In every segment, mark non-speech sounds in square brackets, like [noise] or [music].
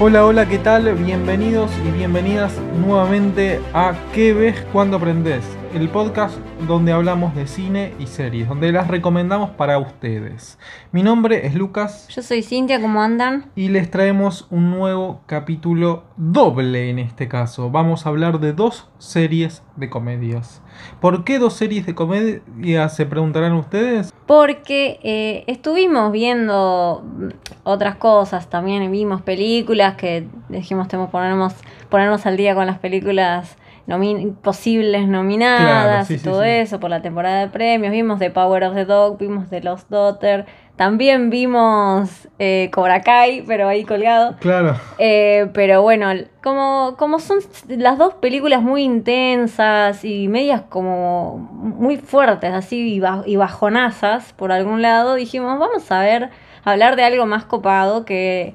Hola, hola, ¿qué tal? Bienvenidos y bienvenidas nuevamente a ¿Qué ves cuando aprendes? El podcast donde hablamos de cine y series, donde las recomendamos para ustedes. Mi nombre es Lucas Yo soy Cintia, ¿cómo andan? y les traemos un nuevo capítulo doble en este caso. Vamos a hablar de dos series de comedias. ¿Por qué dos series de comedia se preguntarán ustedes? Porque eh, estuvimos viendo mm, otras cosas, también vimos películas que dijimos tenemos que ponernos, ponernos al día con las películas nomi- posibles nominadas Claro, sí, y todo sí. eso por la temporada de premios. Vimos The Power of the Dog, vimos The Lost Daughter, también vimos eh, Cobra Kai, pero ahí colgado. Claro. Eh, pero bueno, como, como son las dos películas muy intensas y medias como muy fuertes, así y, ba- y bajonazas por algún lado, dijimos, vamos a ver, hablar de algo más copado que,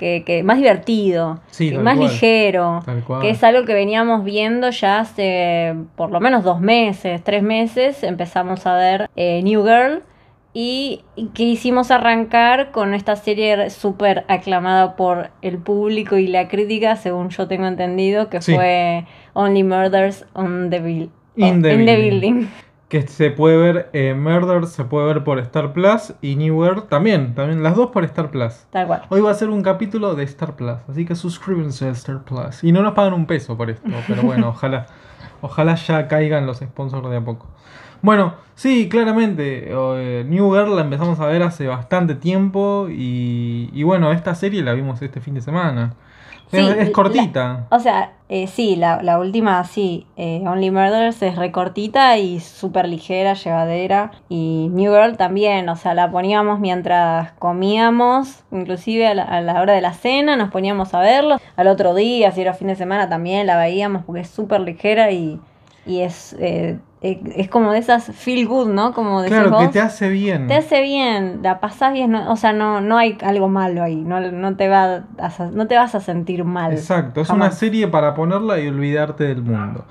que, que más divertido, Sí, que más cual. ligero. Que es algo que veníamos viendo ya hace por lo menos dos meses, tres meses. Empezamos a ver eh, New Girl y y quisimos arrancar con esta serie súper aclamada por el público y la crítica, según yo tengo entendido, que Sí. fue Only Murders on the, Buil- In the in the Building. Que se puede ver eh, Murder se puede ver por Star Plus y New World también, también las dos por Star Plus. Tal cual. Hoy va a ser un capítulo de Star Plus, así que suscríbanse a Star Plus. Y no nos pagan un peso por esto, [laughs] pero bueno, ojalá, ojalá ya caigan los sponsors de a poco. Bueno, sí, claramente, eh, New Girl la empezamos a ver hace bastante tiempo y, y bueno, esta serie la vimos este fin de semana. Es, Sí, es la- cortita. O sea, eh, sí, la, la última, sí, eh, Only Murders es recortita y súper ligera, llevadera. Y New Girl también, o sea, la poníamos mientras comíamos, inclusive a la, a la hora de la cena, nos poníamos a verlo. Al otro día, si era fin de semana, también la veíamos porque es súper ligera y, y es, eh, eh, es como de esas feel good, ¿no? Como decís Claro, que te hace bien. Te hace bien, la pasás bien, no- o sea, no, no hay algo malo ahí, no, no, te va a, no te vas a sentir mal. Exacto, es una serie para ponerla y olvidarte del mundo.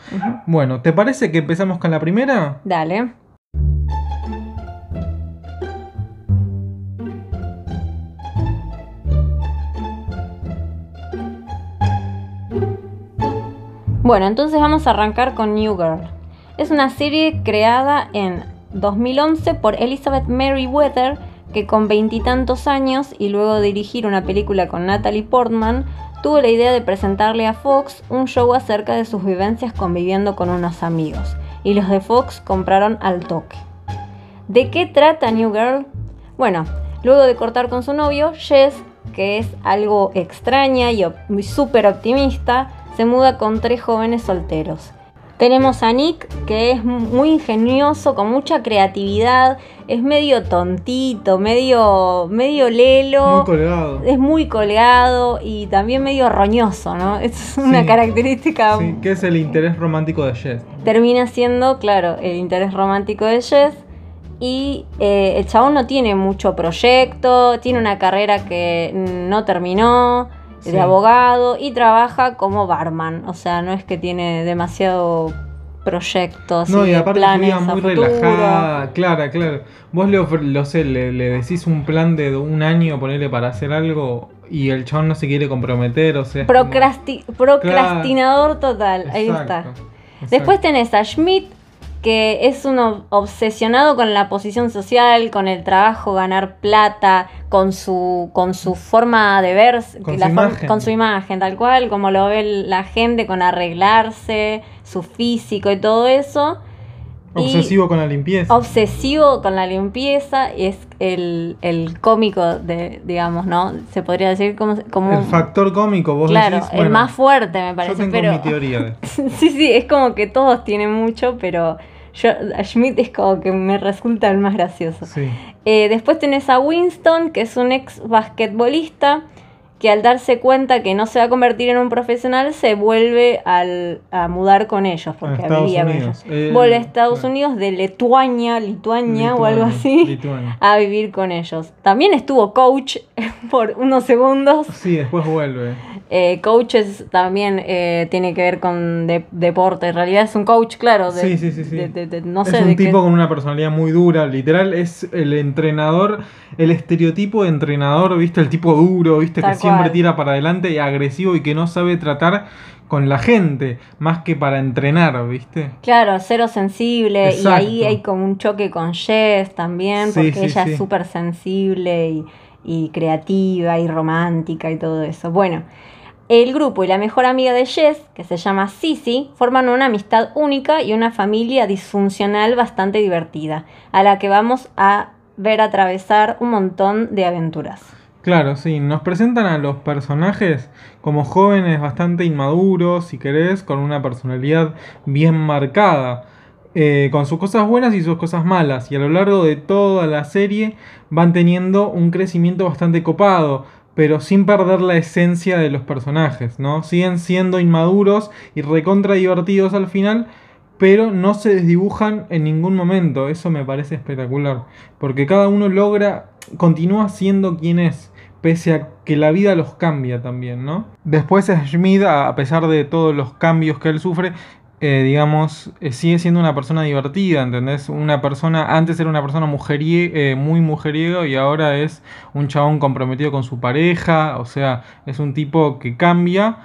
Bueno, ¿te parece que empezamos con la primera? Dale. Bueno, entonces vamos a arrancar con New Girl. Es una serie creada en 2011 por Elizabeth Merriweather, que con veintitantos años y luego de dirigir una película con Natalie Portman, tuvo la idea de presentarle a Fox un show acerca de sus vivencias conviviendo con unos amigos. Y los de Fox compraron al toque. ¿De qué trata New Girl? Bueno, luego de cortar con su novio, Jess, que es algo extraña y op- súper optimista, se muda con tres jóvenes solteros. Tenemos a Nick, que es muy ingenioso, con mucha creatividad, es medio tontito, medio, medio lelo. Muy colgado. es muy colgado y también medio roñoso, ¿no? [laughs] Es una Sí. característica Sí, que es el interés romántico de Jess. termina siendo, claro, el interés romántico de Jess. Y eh, el chabón no tiene mucho proyecto, tiene una carrera que no terminó, Sí. de abogado, y trabaja como barman. O sea, no es que tiene demasiado proyectos No, y, y aparte planes vida muy futuro. relajada, clara, claro. Vos le, lo sé, le, le decís un plan de un año, ponerle para hacer algo, y el chabón no se quiere comprometer, o sea. como- procrastinador total, ahí está. Exacto. Después tenés a Schmidt, que es un ob- obsesionado con la posición social, con el trabajo, ganar plata, con su, con su forma de ver, Con la su imagen. con su imagen, tal cual, como lo ve la gente, con arreglarse, su físico y todo eso. Obsesivo con la limpieza. Obsesivo con la limpieza, y es el, el cómico de, digamos, ¿no? Se podría decir como, como el factor cómico, vos claro, decís. el más fuerte me Yo parece, tengo pero mi teoría de [laughs] Sí, sí, es como que todos tienen mucho, pero yo, a Schmidt es como que me resulta el más gracioso. Sí. Eh, después tenés a Winston, que es un ex basquetbolista, que al darse cuenta que no se va a convertir en un profesional, se vuelve al- a mudar con ellos, porque A vivía con Unidos. ellos. Eh, Vuelve a Estados. Unidos de Lituania, Lituania o algo así, Lituania. a vivir con ellos. También estuvo coach [laughs] por unos segundos. Sí, después vuelve. Eh, coaches también eh, tiene que ver con de- deporte. En realidad es un coach, claro. de- Sí, sí, sí, sí. de- es un qué- tipo con una personalidad muy dura, literal, es el entrenador, el estereotipo de entrenador, viste, el tipo duro, viste, Tal que siempre tira para adelante y agresivo y que no sabe tratar con la gente, más que para entrenar, viste. Claro, cero sensible. Y ahí Exacto. hay como un choque con Jess también, Sí, porque sí, ella sí. es súper sensible y, y creativa y romántica y todo eso. Bueno, el grupo y la mejor amiga de Jess, que se llama Sissy, forman una amistad única y una familia disfuncional bastante divertida, a la que vamos a ver atravesar un montón de aventuras. Claro, sí, nos presentan a los personajes como jóvenes bastante inmaduros, si querés, con una personalidad bien marcada, eh, con sus cosas buenas y sus cosas malas, y a lo largo de toda la serie van teniendo un crecimiento bastante copado, pero sin perder la esencia de los personajes, ¿no? Siguen siendo inmaduros y recontra divertidos al final, pero no se desdibujan en ningún momento. Eso me parece espectacular. Porque cada uno logra, continúa siendo quien es, pese a que la vida los cambia también, ¿no? Después Schmidt, a a pesar de todos los cambios que él sufre, eh, digamos, eh, sigue siendo una persona divertida, ¿entendés? Una persona, antes era una persona mujerie- eh, muy mujeriego y ahora es un chabón comprometido con su pareja, o sea, es un tipo que cambia,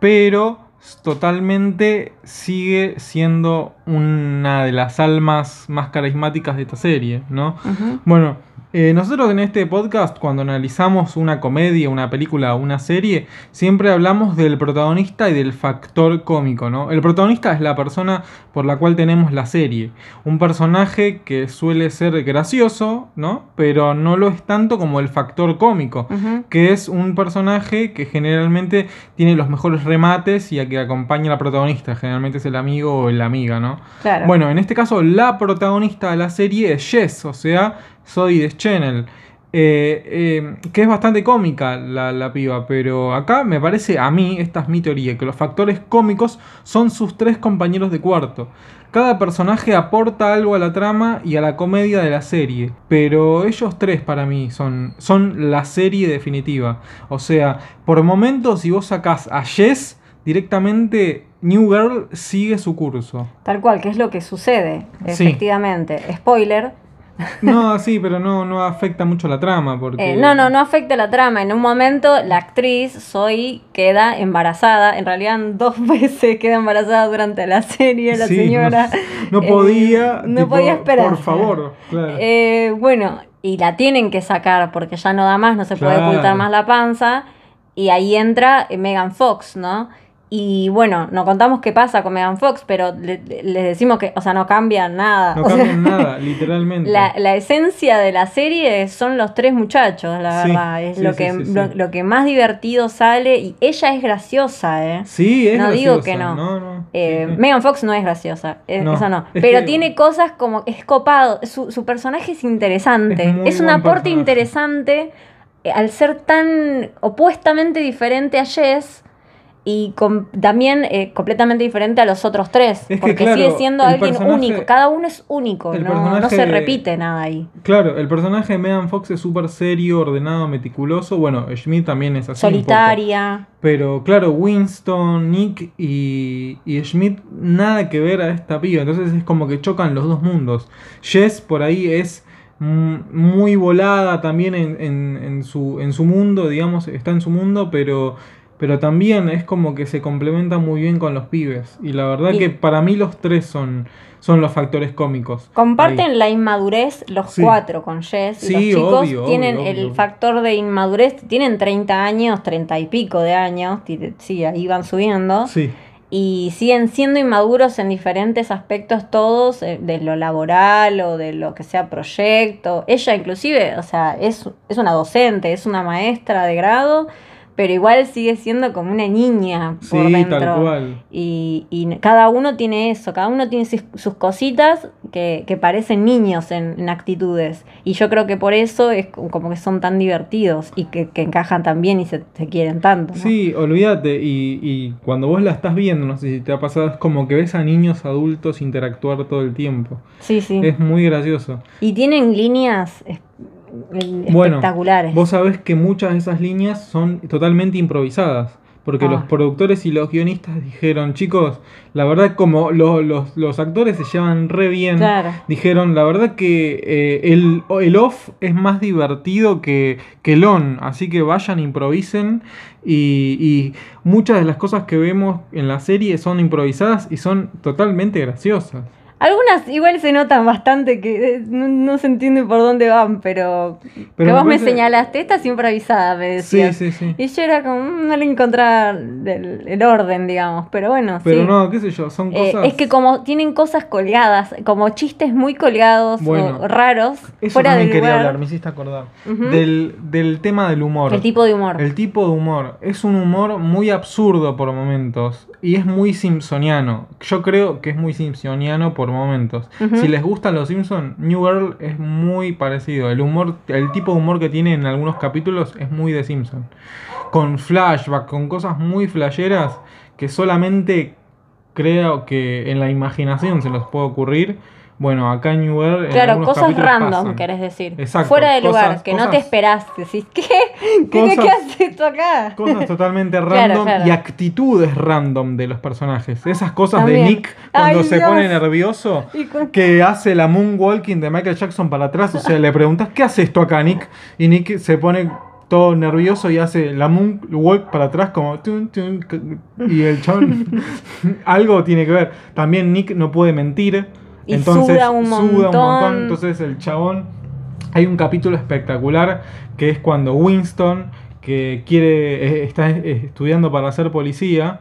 pero totalmente sigue siendo una de las almas más carismáticas de esta serie, ¿no? Bueno, eh, nosotros en este podcast, cuando analizamos una comedia, una película o una serie, siempre hablamos del protagonista y del factor cómico, ¿no? El protagonista es la persona por la cual tenemos la serie. Un personaje que suele ser gracioso, ¿no? Pero no lo es tanto como el factor cómico que es un personaje que generalmente tiene los mejores remates y a que acompaña a la protagonista, generalmente es el amigo o la amiga, ¿no? Claro. Bueno, en este caso la protagonista de la serie es Jess, o sea, Zoe Deschanel. Eh, eh, que es bastante cómica la, la piba, pero acá me parece, a mí, esta es mi teoría, que los factores cómicos son sus tres compañeros de cuarto. Cada personaje aporta algo a la trama y a la comedia de la serie, pero ellos tres para mí son, son la serie definitiva. O sea, por momentos si vos sacás a Jess, directamente New Girl sigue su curso. Tal cual, que es lo que sucede, Sí. efectivamente. Spoiler. No, sí, pero no, no afecta mucho la trama porque... Eh, no, no, no afecta la trama. En un momento la actriz Zoe queda embarazada. En realidad dos [laughs] veces queda embarazada durante la serie la Sí, señora. No, no Eh, podía... no tipo, podía esperar. Por favor, claro. Eh, bueno, y la tienen que sacar porque ya no da más, no se puede ocultar más la panza. Y ahí entra eh, Megan Fox, ¿no? Y bueno, no contamos qué pasa con Megan Fox, pero le- le- les decimos que, o sea, no cambia nada. no O sea, cambian [laughs] nada, literalmente. La, la esencia de la serie son los tres muchachos, la Sí, verdad. Es sí, lo, sí, que. Lo, lo que más divertido sale. Y ella es graciosa, ¿eh? Sí, es no digo que no. no, no, Eh. Megan Fox no es graciosa, eh, No, eso no. Pero que- tiene cosas como. Es copado. Su, su personaje es interesante. Es un aporte personaje. interesante eh, al ser tan opuestamente diferente a Jess. Y también eh, completamente diferente a los otros tres. que, porque claro, sigue siendo alguien único. Cada uno es único. No, no se repite nada ahí. Claro, el personaje de Megan Fox es súper serio, ordenado, meticuloso. Bueno, Schmidt también es así. poco. Solitaria. Pero claro, Winston, Nick y, y Schmidt nada que ver a esta piba. Entonces es como que chocan los dos mundos. Jess por ahí es mm, muy volada también en, en- en su, en su mundo, digamos, está en su mundo, pero, pero también es como que se complementa muy bien con los pibes. Y la verdad que para mí los tres son, son los factores cómicos. Comparten Ahí. la inmadurez los Sí. cuatro con Jess. Sí, los chicos obvio, tienen obvio, el obvio. factor de inmadurez, tienen 30 años, 30 y pico de años, sí, ahí van subiendo. Sí, Y siguen siendo inmaduros en diferentes aspectos todos, eh, de lo laboral o de lo que sea proyecto. Ella inclusive, o sea, es, es una docente, es una maestra de grado, pero igual sigue siendo como una niña por sí, dentro. tal cual. Y, y cada uno tiene eso, cada uno tiene sus, sus cositas que, que parecen niños en, en actitudes. Y yo creo que por eso es co- como que son tan divertidos y que, que encajan tan bien y se, se quieren tanto. ¿no? Sí, olvídate, y, y cuando vos la estás viendo, no sé si te ha pasado, es como que ves a niños adultos interactuar todo el tiempo. sí, sí. Es muy gracioso. Y tienen líneas Bueno, espectaculares. Vos sabés que muchas de esas líneas son totalmente improvisadas. porque Ah. los productores y los guionistas dijeron, chicos, la verdad como lo- los, los actores se llevan re bien, Claro. dijeron, la verdad que eh, el, el off es más divertido que, que el on, así que vayan, improvisen y, y muchas de las cosas que vemos en la serie son improvisadas y son totalmente graciosas. Algunas igual se notan bastante que eh, no, no se entiende por dónde van, pero, Pero que me vos me parece- señalaste, esta es improvisada, me Sí, decías. sí, sí. Y yo era como, mm, no le encontraba el, el orden, digamos, pero bueno, Pero sí. no, qué sé yo, son Eh, cosas... es que como tienen cosas colgadas, como chistes muy colgados Bueno, o raros, Eso fuera también del quería lugar, hablar, me hiciste acordar. Del, del tema del humor. el tipo de humor. El tipo de humor. Es un humor muy absurdo por momentos. Y es muy simpsoniano. Yo creo que es muy simpsoniano por momentos. Ujú. Si les gustan los Simpsons, New Girl es muy parecido. El humor, el tipo de humor que tiene en algunos capítulos es muy de Simpson. Con flashback, con cosas muy flasheras que solamente creo que en la imaginación se les puede ocurrir. Bueno, acá en New en Claro, cosas random, pasan. querés decir. Exacto, Fuera de lugar, cosas- que no te esperás. Decís, ¿qué? ¿Qué, Cosas- ¿Qué hace esto acá? Cosas [laughs] totalmente random claro. y actitudes random de los personajes. Esas cosas de. Nick cuando Ay, se Dios. pone nervioso, que hace la moonwalking de Michael Jackson para atrás. O sea, le preguntas, ¿qué hace esto acá, Nick? Y Nick se pone todo nervioso y hace la moonwalk para atrás como... tun, tun, c- y el chabón [laughs] [laughs] algo tiene que ver. También Nick no puede mentir. Y entonces suda un montón. Entonces el chabón... Hay un capítulo espectacular que es cuando Winston, que quiere, está estudiando para ser policía,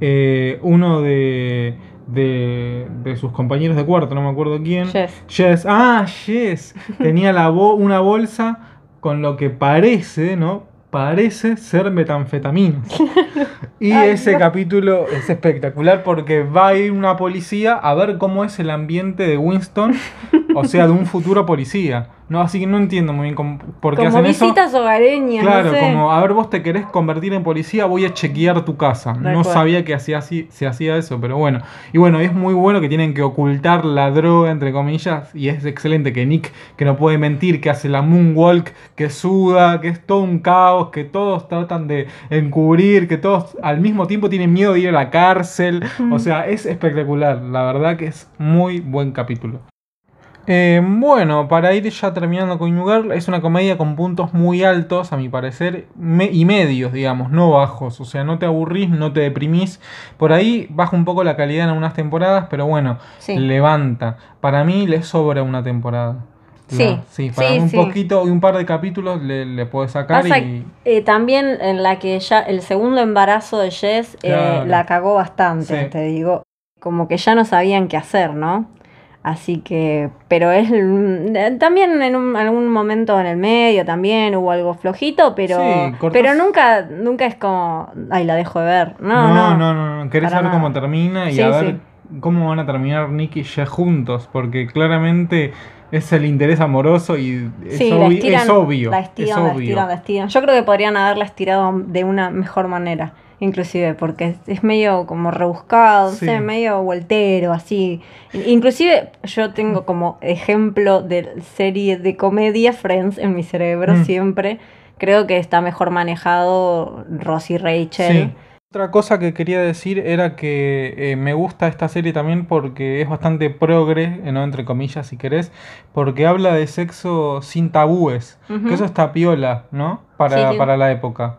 eh, uno de, de, de sus compañeros de cuarto, no me acuerdo quién. Jess. Jess, ah, Jess, tenía la bo- una bolsa con lo que parece, ¿no? Parece ser metanfetaminas. [laughs] Y Ay, ese capítulo es espectacular porque va a ir una policía a ver cómo es el ambiente de Winston, o sea, de un futuro policía. No, así que no entiendo muy bien cómo, por qué Como hacen eso. visitas hogareñas, Claro, no sé. como, a ver, vos te querés convertir en policía, voy a chequear tu casa. No sabía que hacía así, se hacía eso, pero bueno. Y bueno, es muy bueno que tienen que ocultar la droga, entre comillas, y es excelente que Nick, que no puede mentir, que hace la moonwalk, que suda, que es todo un caos, que todos tratan de encubrir, que todos al mismo tiempo tienen miedo de ir a la cárcel. O sea, es espectacular. La verdad que es muy buen capítulo. Eh, bueno, para ir ya terminando con New Girl, es una comedia con puntos muy altos, a mi parecer, me- y medios, digamos, no bajos. O sea, no te aburrís, no te deprimís. Por ahí baja un poco la calidad en algunas temporadas, pero bueno, Sí. levanta. Para mí le sobra una temporada. Sí, sí, para sí, un sí. poquito y un par de capítulos le, le puedes sacar Pasa y. eh, también en la que ya el segundo embarazo de Jess eh, la cagó bastante, te digo. Como que ya no sabían qué hacer, ¿no? Así que, pero es mm, también en un- algún momento en el medio también hubo algo flojito, pero, Sí, pero nunca, nunca es como, ay, la dejo de ver. No, No, no, no, no. Querés saber nada. cómo termina y Sí, a ver sí. cómo van a terminar Nick y Jess juntos, porque claramente es el interés amoroso y es, Sí, la obvi- estiran, es obvio. la es estiran, la obvio. estiran, la estiran. Yo creo que podrían haberla estirado de una mejor manera, inclusive, porque es, medio como rebuscado, Sí. sé, medio voltero, así. Inclusive yo tengo como ejemplo de serie de comedia Friends en mi cerebro Mm. siempre. Creo que está mejor manejado Ross y Rachel. Sí. Otra cosa que quería decir era que eh, me gusta esta serie también porque es bastante progre, eh, ¿no? entre comillas si querés, porque habla de sexo sin tabúes, que eso está piola, ¿no? Para, Sí, sí. para la época.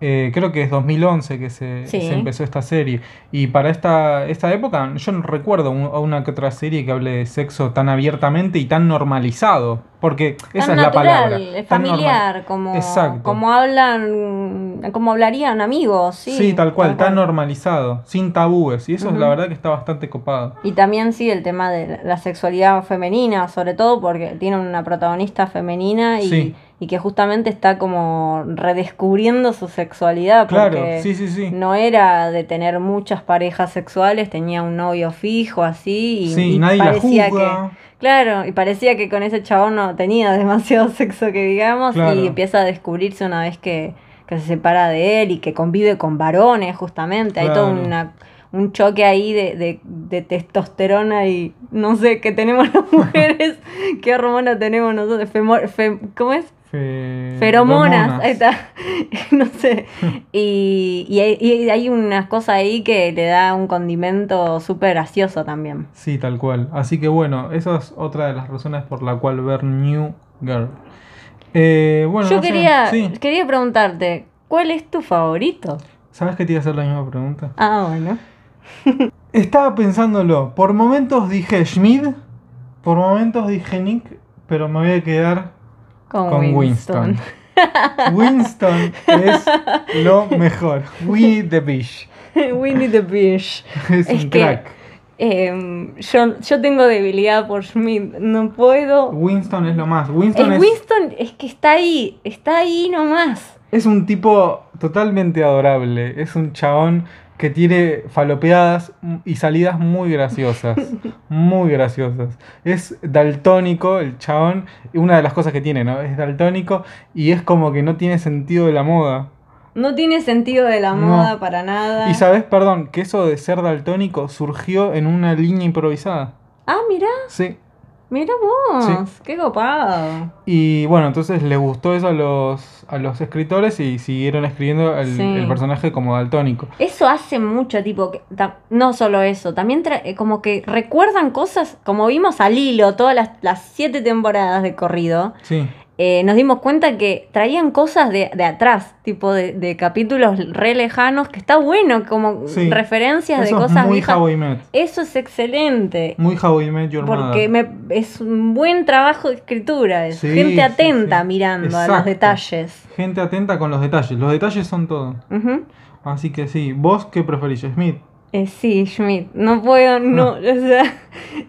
Eh, creo que es 2011 que se, Sí. se empezó esta serie. Y para esta, esta época yo no recuerdo un- a una que otra serie que hable de sexo tan abiertamente y tan normalizado. Porque esa es la palabra. tan familiar, como, Exacto. como hablan, como hablarían amigos, sí. Sí, tal cual, tan normalizado, sin tabúes. Y eso es la verdad que está bastante copado. Y también sí el tema de la sexualidad femenina, sobre todo porque tiene una protagonista femenina y, Sí. Y que justamente está como redescubriendo su sexualidad Claro, sí, sí, sí. no era de tener muchas parejas sexuales, tenía un novio fijo así y, nadie la parecía juzga. que claro, y parecía que con ese chabón no tenía [laughs] demasiado sexo que digamos Claro. y empieza a descubrirse una vez que, que se separa de él y que convive con varones justamente, hay todo una un choque ahí de, de, de testosterona y no sé qué tenemos las [laughs] mujeres, qué hormona tenemos nosotros, Femor- fem- ¿cómo es? Fe- Feromonas, ahí está. [laughs] no sé. Y, y hay, y hay unas cosas ahí que le da un condimento súper gracioso también. Sí, tal cual. Así que bueno, esa es otra de las razones por la cual ver New Girl. Eh, bueno, Yo no sé, quería, sí. quería preguntarte, ¿cuál es tu favorito? ¿Sabes que te iba a hacer la misma pregunta? Ah, bueno. [laughs] Estaba pensándolo. Por momentos dije Schmid, por momentos dije Nick, pero me voy a quedar Con, con Winston. Winston. Winston es lo mejor. [laughs] Winnie the Bish. Winnie the Bish. Es, Es un que- crack. Em, yo, yo tengo debilidad por Schmidt, no puedo. Winston es lo más. Winston es, Winston es que está ahí, está ahí nomás. es un tipo totalmente adorable. Es un chabón que tiene falopeadas y salidas muy graciosas. [laughs] Muy graciosas. Es daltónico el chabón. Una de las cosas que tiene, ¿no? Es daltónico y es como que no tiene sentido de la moda. No tiene sentido de la No. moda para nada. Y sabes, perdón, que eso de ser daltónico surgió en una línea improvisada. Ah, mira, Sí. Mira vos, qué copado. Y bueno, entonces les gustó eso a los, a los escritores y siguieron escribiendo el, Sí. el personaje como daltónico. Eso hace mucho, tipo, que ta- no solo eso, también tra- eh, como que recuerdan cosas, como vimos al hilo todas las, las siete temporadas de corrido, Sí. Eh, nos dimos cuenta que traían cosas de, de atrás, tipo de, de capítulos re lejanos, que está bueno, como Sí. referencias de cosas muy viejas. How I Met. Eso es excelente. Muy How I Met Your Porque me, es un buen trabajo de escritura, es Sí, gente atenta sí. mirando a los detalles. Gente atenta con los detalles. Los detalles son todo. Así que sí. ¿Vos qué preferís, Smith? Eh, sí, Schmidt, no puedo, no, [laughs] o sea,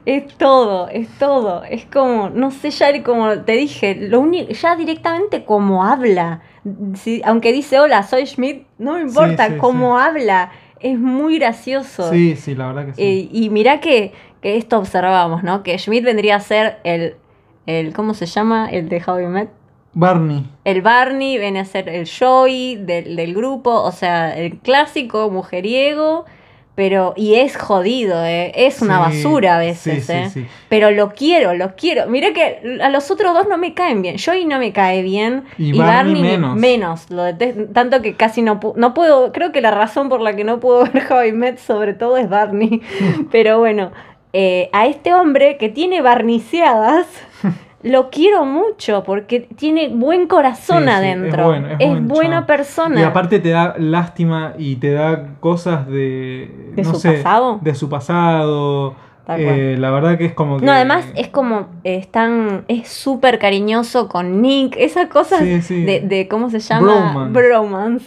es todo, es todo, es como, no sé, ya como te dije, lo único, ya directamente como habla, Si- aunque dice hola, soy Schmidt, no me importa sí, cómo habla, es muy gracioso. Sí, sí, la verdad que sí. Eh, y mirá que, que esto observamos, ¿no? Que Schmidt vendría a ser el, el, ¿cómo se llama? El de How I Met. Barney. El Barney viene a ser el Joey del, del grupo, o sea, el clásico mujeriego, pero, y es jodido, ¿eh? es una Sí, basura a veces, sí, ¿eh? sí. pero lo quiero, lo quiero. Mirá que a los otros dos no me caen bien, Joey no me cae bien, Y Barney menos. menos, lo detesto, tanto que casi no, no puedo, creo que la razón por la que no puedo [laughs] ver How I Met sobre todo es Barney, [laughs] pero bueno, eh, a este hombre que tiene barniceadas... [laughs] Lo quiero mucho porque tiene buen corazón Sí, sí, es adentro. es es buen buena persona. Y aparte te da lástima y te da cosas de. ¿De no su sé, pasado? De su pasado. Eh, la verdad que es como que. No, además es como, eh, están, es súper cariñoso con Nick, esas cosas sí. De, de, ¿cómo se llama? Bromance. Bromance.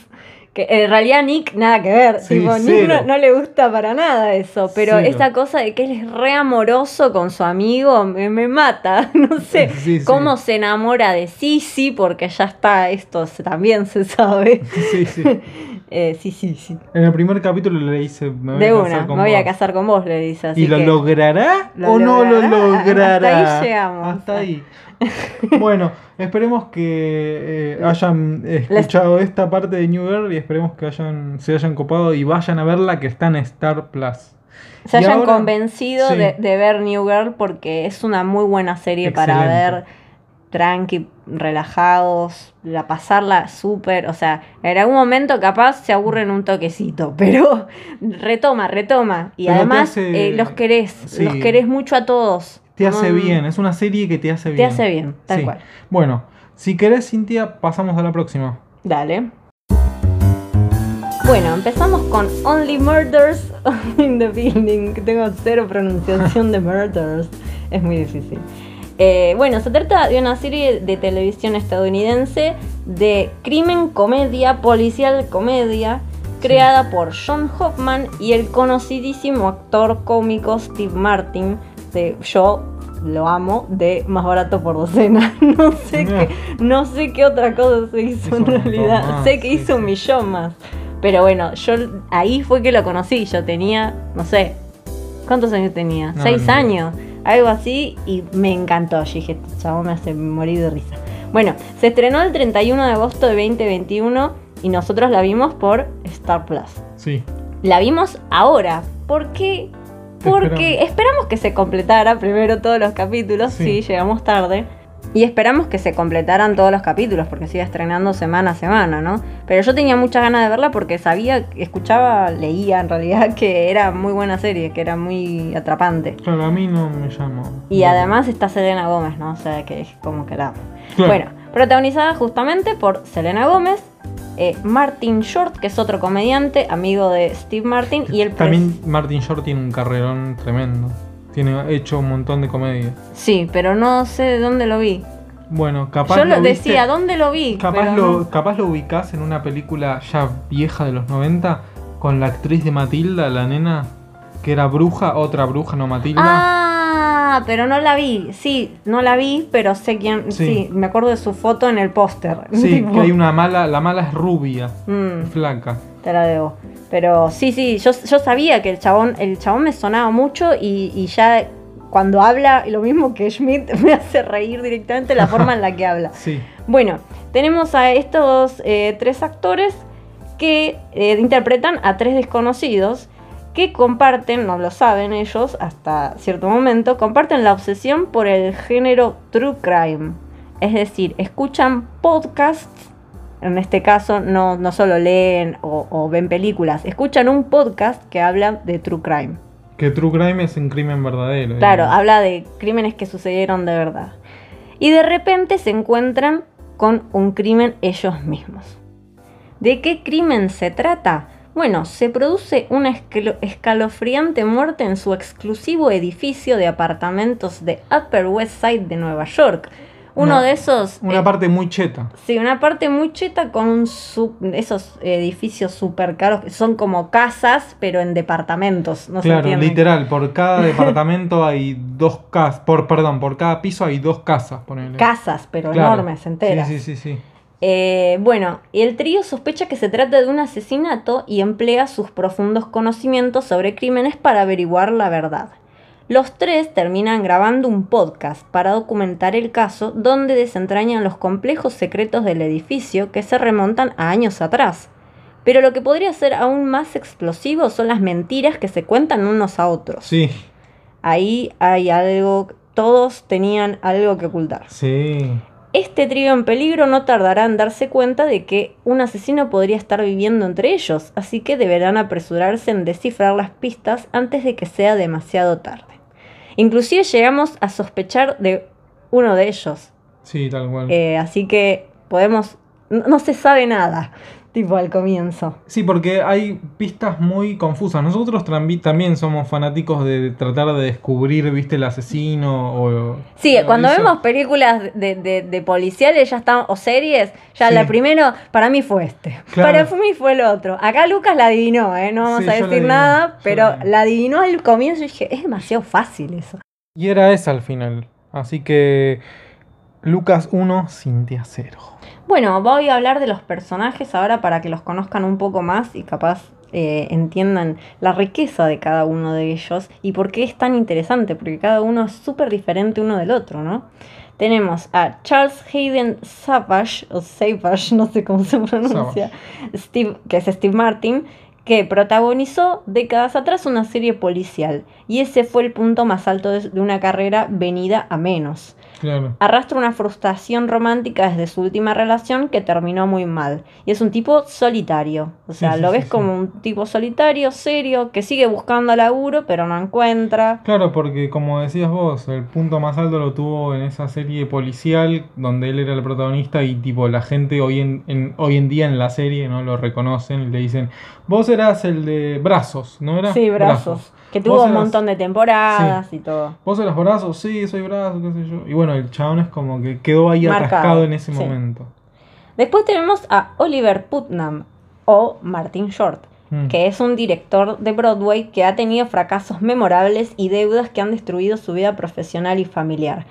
Que en realidad Nick nada que ver, Sí, tipo, Nick no, no le gusta para nada eso, pero Cero. esa cosa de que él es re amoroso con su amigo me, me mata, [laughs] no sé Sí, sí. cómo se enamora de Sisi, porque ya está, esto se- también se sabe. Sí, sí. [laughs] Eh, sí, sí, sí. En el primer capítulo le dice. Me voy De a casar una, me con voy a vos". casar con vos, le dice así. ¿Y lo que- logrará ¿Lo o no lo logrará? Hasta ahí llegamos. Hasta ahí. bueno, esperemos que eh, hayan escuchado esta parte de New Girl y esperemos que hayan, se hayan copado y vayan a verla que está en Star Plus. se Y hayan ahora- convencido sí. de, de ver New Girl porque es una muy buena serie para ver tranqui, relajados, la pasarla súper, o sea, en algún momento capaz se aburren un toquecito, [laughs] pero retoma, retoma. Y Pero además hace- eh, los querés, Sí. los querés mucho a todos. Te hace bien, es una serie que te hace bien. Te hace bien, tal Sí. cual. Bueno, si querés, Cintia, pasamos a la próxima. Dale. Bueno, empezamos con Only Murders [laughs] in the Building, que tengo cero pronunciación de murders, es muy difícil. Eh, bueno, se trata de una serie de televisión estadounidense de crimen, comedia, policial, comedia, creada por John Hoffman y el conocidísimo actor cómico Steve Martin, de yo lo amo, de Más Barato por Docena. [laughs] No sé, No. qué, no sé qué otra cosa se hizo Hizo en realidad. más, sé que sí, hizo un millón más. Pero bueno, yo ahí fue que lo conocí. Yo tenía, no sé, ¿cuántos años tenía? No, Seis años, algo así, y me encantó. Yo dije, este chabón me hace morir de risa. Bueno, se estrenó el 31 de agosto de 2021 y nosotros la vimos por Star Plus. Sí. La vimos ahora. ¿Por qué? Porque esperamos que se completara primero todos los capítulos, Sí. sí, llegamos tarde. Y esperamos que se completaran todos los capítulos, porque se iba estrenando semana a semana, ¿no? Pero yo tenía muchas ganas de verla porque sabía, escuchaba, leía en realidad que era muy buena serie, que era muy atrapante. Claro, a mí no me llamó. Y además está Selena Gómez, ¿no? O sea, que es como que la... Claro. Bueno, protagonizada justamente por Selena Gómez, eh, Martin Short, que es otro comediante, amigo de Steve Martin, y el... También Martin Short tiene un carrerón tremendo. Tiene hecho un montón de comedia. Sí, pero no sé de dónde lo vi. Bueno, capaz Yo lo viste- decía, ¿dónde lo vi? Capaz Pero lo, no. capaz lo ubicás en una película ya vieja de los 90 con la actriz de Matilda, la nena, que era bruja, otra bruja, no Matilda. Ah, pero no la vi. Sí, no la vi, pero sé quién. Sí, Sí. me acuerdo de su foto en el póster. [laughs] sí, Tipo, que hay una mala, la mala es rubia, mm, flaca. te la debo. Pero sí, sí, yo, yo sabía que el chabón, el chabón me sonaba mucho y, y ya cuando habla, lo mismo que Schmidt, [laughs] me hace reír directamente la forma en la que habla. [laughs] Sí. Bueno, tenemos a estos eh, tres actores que eh, interpretan a tres desconocidos que comparten, no lo saben ellos hasta cierto momento, comparten la obsesión por el género true crime. Es decir, escuchan podcasts, en este caso no, no solo leen o, o ven películas, escuchan un podcast que habla de true crime. Que True Crime es un crimen verdadero. Claro, digamos. habla de crímenes que sucedieron de verdad. Y de repente se encuentran con un crimen ellos mismos. ¿De qué crimen se trata? Bueno, se produce una escalo- escalofriante muerte en su exclusivo edificio de apartamentos de Upper West Side de Nueva York. Uno Una- de esos... Una eh, parte muy cheta. Sí, una parte muy cheta con sub- esos edificios súper caros que son como casas, pero en departamentos. No claro, literal, por cada [laughs] departamento hay dos casas, por perdón, por cada piso hay dos casas, ponele. Casas, pero Claro. enormes, enteras. Sí, sí, sí, sí. Eh, bueno, el trío sospecha que se trata de un asesinato y emplea sus profundos conocimientos sobre crímenes para averiguar la verdad. Los tres terminan grabando un podcast para documentar el caso donde desentrañan los complejos secretos del edificio que se remontan a años atrás. Pero lo que podría ser aún más explosivo son las mentiras que se cuentan unos a otros. Sí, Ahí hay algo, todos tenían algo que ocultar. sí. Este trío en peligro no tardará en darse cuenta de que un asesino podría estar viviendo entre ellos, así que deberán apresurarse en descifrar las pistas antes de que sea demasiado tarde. Inclusive llegamos a sospechar de uno de ellos, Sí, tal cual. eh, así que podemos... No, no se sabe nada, tipo al comienzo. Sí, porque hay pistas muy confusas. Nosotros también somos fanáticos de tratar de descubrir, viste, el asesino o... Sí, o cuando eso. vemos películas de, de- de policiales ya están, o series, ya Sí. la primero, para mí fue este. Claro. Para mí fue el otro. Acá Lucas la adivinó, ¿eh? no vamos Sí, a decir nada, pero la adivinó al comienzo y dije, es demasiado fácil eso. Y era esa al final. Así que... Lucas 1, Cintia 0. Bueno, voy a hablar de los personajes ahora para que los conozcan un poco más y capaz eh, entiendan la riqueza de cada uno de ellos y por qué es tan interesante, porque cada uno es súper diferente uno del otro, ¿no? Tenemos a Charles Hayden Savage, o Savage, [laughs] no sé cómo se pronuncia, Steve, que es Steve Martin, que protagonizó décadas atrás una serie policial y ese fue el punto más alto de de una carrera venida a menos. Claro. Arrastra una frustración romántica desde su última relación que terminó muy mal. Y es un tipo solitario. O sea, Sí, sí, lo ves sí. como un tipo solitario, serio, que sigue buscando laburo, pero no encuentra. Claro, porque como decías vos, el punto más alto lo tuvo en esa serie policial donde él era el protagonista y tipo la gente hoy en, en- hoy en día en la serie no lo reconocen y le dicen, vos eras el de brazos, ¿no era? Sí, brazos. Que tuvo un montón de temporadas y todo. Vos eras brazos, sí, soy brazos, qué sé yo. Y bueno, el chabón es como que quedó ahí Marcado, atascado en ese sí. momento. Después tenemos a Oliver Putnam o Martin Short. Mm. que es un director de Broadway que ha tenido fracasos memorables y deudas que han destruido su vida profesional y familiar.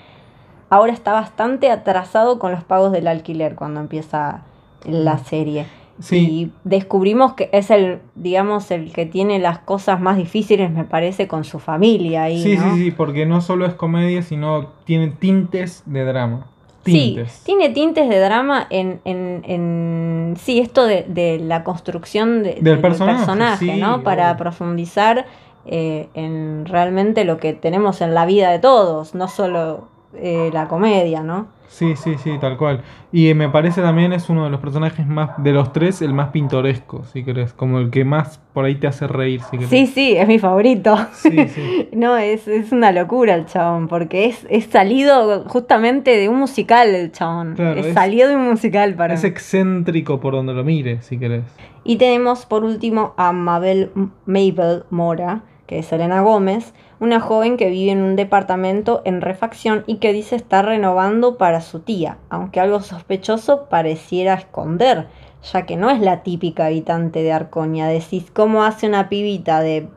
Ahora está bastante atrasado con los pagos del alquiler cuando empieza la serie. Sí. Y descubrimos que es el, digamos, el que tiene las cosas más difíciles, me parece, con su familia. ahí, Sí, ¿no? sí, sí, porque no solo es comedia, sino tiene tintes de drama. Sí, Tintes. tiene tintes de drama en, en, en sí, esto de, de la construcción de- Del personaje, sí, ¿no? Para profundizar eh, en realmente lo que tenemos en la vida de todos, no solo eh, la comedia, ¿no? Sí, sí, sí, tal cual. Y me parece también es uno de los personajes más, de los tres, el más pintoresco, si querés. Como el que más por ahí te hace reír, si querés. Sí, sí, es mi favorito. Sí, sí. [laughs] no, es, es una locura el chabón, porque es, es salido justamente de un musical el chabón. Claro, es, es- salido de un musical para Es mí. excéntrico por donde lo mire, si querés. Y tenemos por último a Mabel Mabel Mora, que es Elena Gómez, una joven que vive en un departamento en refacción y que dice estar renovando para su tía, aunque algo sospechoso pareciera esconder, ya que no es la típica habitante de Arconia. Decís, ¿cómo hace una pibita de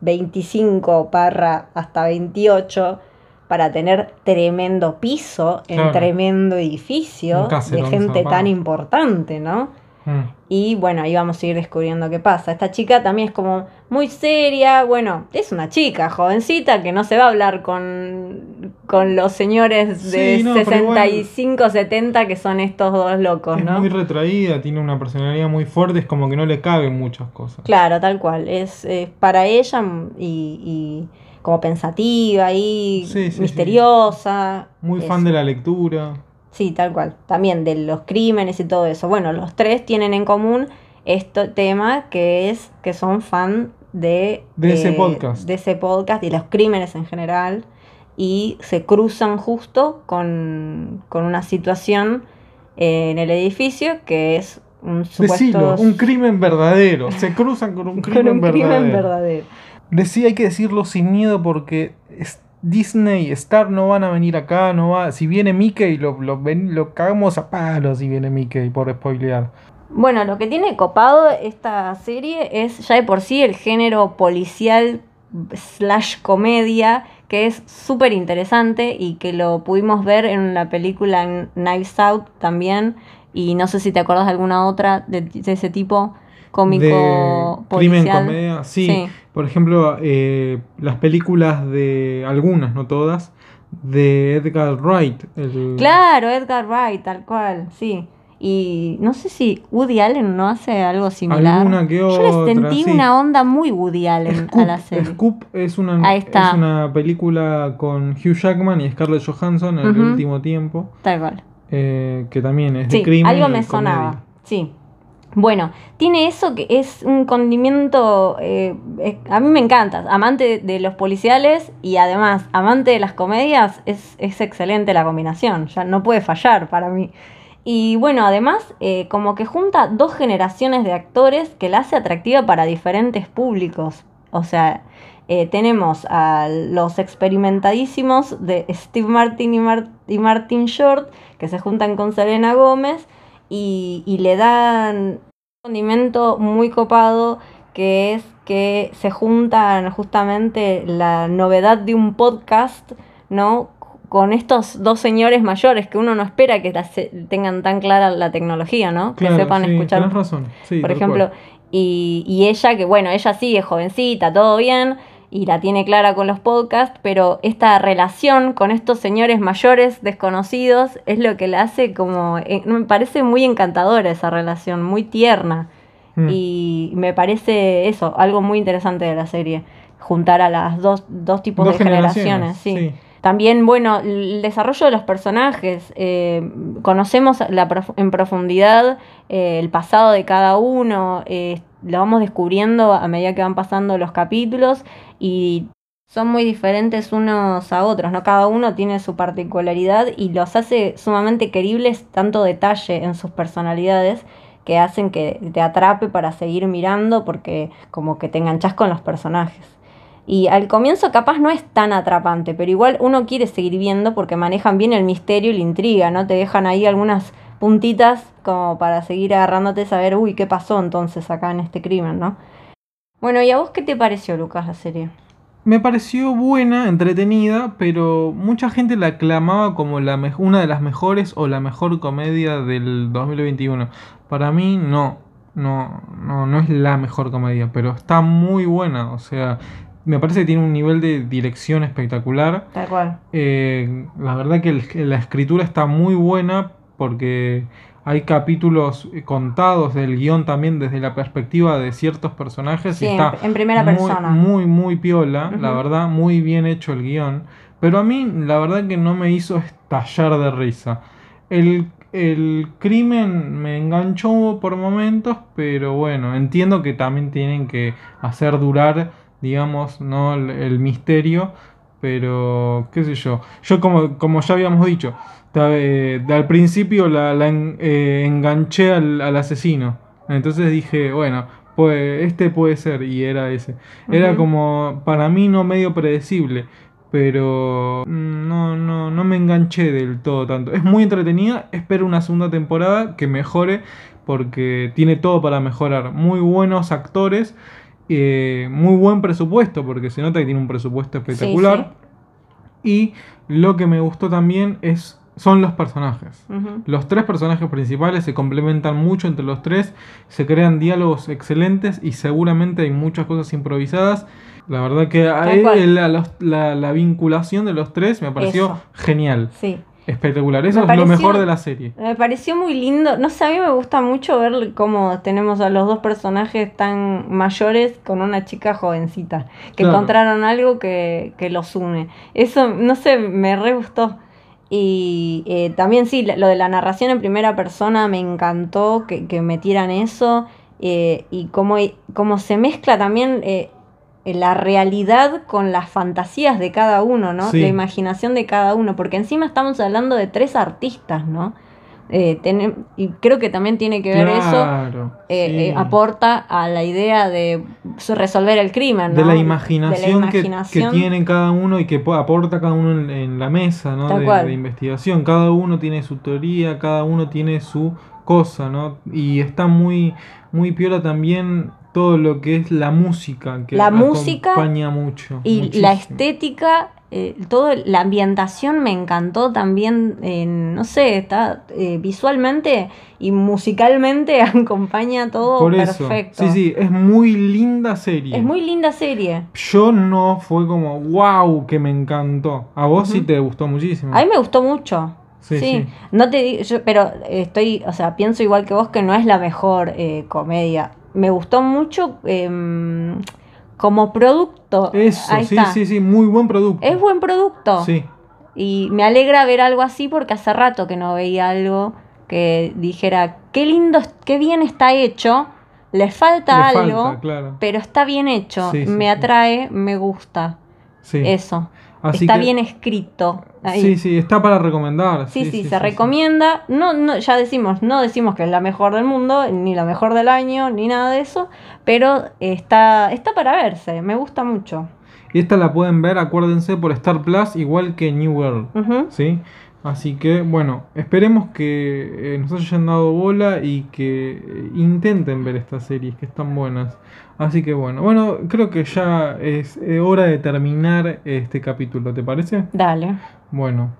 25 parra hasta 28 para tener tremendo piso en Claro. tremendo edificio de gente tan importante, ¿no? Mm. Y bueno, ahí vamos a ir descubriendo qué pasa. Esta chica también es como muy seria. Bueno, es una chica jovencita que no se va a hablar con, con los señores de Sí, no, pero igual- 65, 70 que son estos dos locos, Es ¿no? muy retraída, tiene una personalidad muy fuerte, es como que no le caben muchas cosas. Claro, tal cual. Es, es para ella y, y como pensativa y Sí, sí, sí. misteriosa. Muy Es- fan de la lectura. Sí, tal cual. También de los crímenes y todo eso. Bueno, los tres tienen en común este tema que es que son fan de, De ese eh, podcast. De ese podcast y los crímenes en general. Y se cruzan justo con, con una situación eh, en el edificio que es un Decilo, supuesto... un crimen verdadero. Se cruzan con un [laughs] con crimen un verdadero. crimen verdadero. Decía, hay que decirlo sin miedo porque es- Disney, Star no van a venir acá, no va. Si viene Mickey, lo, lo, cagamos a palos si viene Mickey, por spoilear. Bueno, lo que tiene copado esta serie es ya de por sí el género policial slash comedia, que es súper interesante y que lo pudimos ver en la película Knives Out también. Y no sé si te acuerdas de alguna otra de, de ese tipo cómico de crimen, comedia. Sí, Sí. por ejemplo, eh, las películas de algunas, no todas, de Edgar Wright. el- Claro, Edgar Wright, tal cual, sí. Y no sé si Woody Allen no hace algo similar. Alguna que Yo otra, le sentí sí. una onda muy Woody Allen a la serie. Scoop es una, es una película con Hugh Jackman y Scarlett Johansson en el último tiempo, Tal cual. eh, que también es de Sí, crimen. algo me comedia. sonaba. Sí. Bueno, tiene eso que es un condimento. eh, a mí me encanta. Amante de, los policiales y además amante de las comedias, es, es excelente la combinación. Ya no puede fallar para mí. Y bueno, además, eh, como que junta dos generaciones de actores que la hace atractiva para diferentes públicos. O sea, eh, tenemos a los experimentadísimos de Steve Martin y, y Martin Short, que se juntan con Selena Gómez y, y le dan un condimento muy copado que es que se juntan justamente la novedad de un podcast, ¿no? Con estos dos señores mayores que uno no espera que tengan tan clara la tecnología, ¿no? Claro, que sepan sí, escuchar razón. sí, por ejemplo, y, y ella, que bueno, ella sí es jovencita, todo bien, y la tiene clara con los podcasts, pero esta relación con estos señores mayores desconocidos es lo que la hace como, eh, me parece muy encantadora esa relación, muy tierna, Mm. y me parece eso, algo muy interesante de la serie, juntar a las dos, dos tipos Dos de generaciones, sí. sí. También, bueno, el desarrollo de los personajes. eh, conocemos la prof- en profundidad eh, el pasado de cada uno. eh, lo vamos descubriendo a medida que van pasando los capítulos y son muy diferentes unos a otros, ¿no? Cada uno tiene su particularidad y los hace sumamente queribles, tanto detalle en sus personalidades que hacen que te atrape para seguir mirando porque como que te enganchas con los personajes. Y al comienzo capaz no es tan atrapante, pero igual uno quiere seguir viendo porque manejan bien el misterio y la intriga, ¿no? Te dejan ahí algunas puntitas como para seguir agarrándote, saber, uy, ¿qué pasó entonces acá en este crimen, ¿no? Bueno, ¿y a vos qué te pareció, Lucas, la serie? Me pareció buena, entretenida, pero mucha gente la aclamaba como la una de las mejores o la mejor comedia del 2021. Para mí no, no, no, no es la mejor comedia, pero está muy buena. O sea, me parece que tiene un nivel de dirección espectacular. Tal cual. Eh, la verdad que el- que la escritura está muy buena porque hay capítulos contados del guion también desde la perspectiva de ciertos personajes Sí, y en, está en primera muy, persona. muy, muy piola, la verdad, muy bien hecho el guion. pero a mí la verdad que no me hizo estallar de risa. El, el crimen me enganchó por momentos, pero bueno, entiendo que también tienen que hacer durar, digamos, ¿no? el, el misterio, pero qué sé yo. Yo como, como ya habíamos dicho, eh, al principio la, la en- eh, enganché al, al asesino. Entonces dije, bueno, pues este puede ser, y era ese. Era como, para mí no medio predecible, pero mm, no, no, no me enganché del todo tanto. Es muy entretenida, espero una segunda temporada que mejore, porque tiene todo para mejorar. Muy buenos actores, eh, muy buen presupuesto, porque se nota que tiene un presupuesto espectacular. Y lo que me gustó también es, son los personajes. Los tres personajes principales se complementan mucho entre los tres, se crean diálogos excelentes y seguramente hay muchas cosas improvisadas. La verdad que la, la- la vinculación de los tres me pareció Eso. genial, Sí. espectacular. Eso Me es pareció- lo mejor de la serie. Me pareció muy lindo. No sé, a mí me gusta mucho ver cómo tenemos a los dos personajes tan mayores con una chica jovencita. Que Claro. encontraron algo que, que los une. Eso, no sé, me re gustó. Y eh, también sí, lo de la narración en primera persona me encantó que, que metieran eso. eh, y cómo, cómo se mezcla también eh, la realidad con las fantasías de cada uno, ¿no? Sí. La imaginación de cada uno. Porque encima estamos hablando de tres artistas, ¿no? Eh, tenem- y creo que también tiene que ver eso. Eh, sí. eh, aporta a la idea de resolver el crimen, ¿no? de la De imaginación, la que- imaginación. Que, tiene cada uno y que po- aporta cada uno en, en la mesa ¿no? De, de investigación. Cada uno tiene su teoría, cada uno tiene su cosa, ¿no? Y está muy, muy piola también todo lo que es la música, que La música acompaña mucho. Y muchísimo. la estética, eh, la ambientación me encantó también, eh, no sé, está eh, visualmente y musicalmente [laughs] acompaña todo Por eso, perfecto. sí, sí, es muy linda serie. Es muy linda serie. Yo no fue como, wow, que me encantó. A vos sí te gustó muchísimo. A mí me gustó mucho. Sí, Sí, sí. no te digo, yo, pero estoy, o sea, pienso igual que vos que no es la mejor eh, comedia. Me gustó mucho em, como producto. Eso, Ahí sí, está. sí, sí, muy buen producto. Es buen producto. Sí, Y me alegra ver algo así porque hace rato que no veía algo que dijera, qué lindo, qué bien está hecho, le falta le algo, falta, claro. pero está bien hecho, Sí, me sí. atrae, me gusta. Sí. Eso, Así está que- bien escrito. Ahí. Sí, sí, está para recomendar. Sí, sí, se recomienda. No, no, ya decimos, no decimos que es la mejor del mundo, ni la mejor del año, ni nada de eso, pero está, está para verse, me gusta mucho. Y esta la pueden ver, acuérdense, por Star Plus, igual que New World. ¿Sí? Así que, bueno, esperemos que eh, nos hayan dado bola y que eh, intenten ver estas series que están buenas. Así que, bueno, bueno, creo que ya es eh, hora de terminar este capítulo, ¿te parece? Dale. Bueno,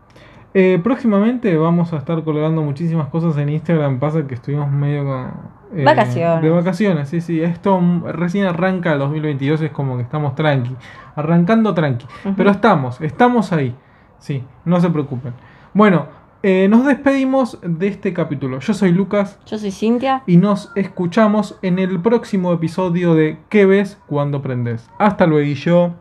eh, próximamente vamos a estar colgando muchísimas cosas en Instagram. Pasa que estuvimos medio con, eh, Vacaciones. De vacaciones, sí, sí. Esto recién arranca el 2022, es como que estamos tranqui. Arrancando tranqui. Pero estamos, estamos ahí. Sí, no se preocupen. Bueno, eh, nos despedimos de este capítulo. Yo soy Lucas Yo soy Cintia. y nos escuchamos en el próximo episodio de ¿Qué ves cuando prendes? Hasta luego y yo.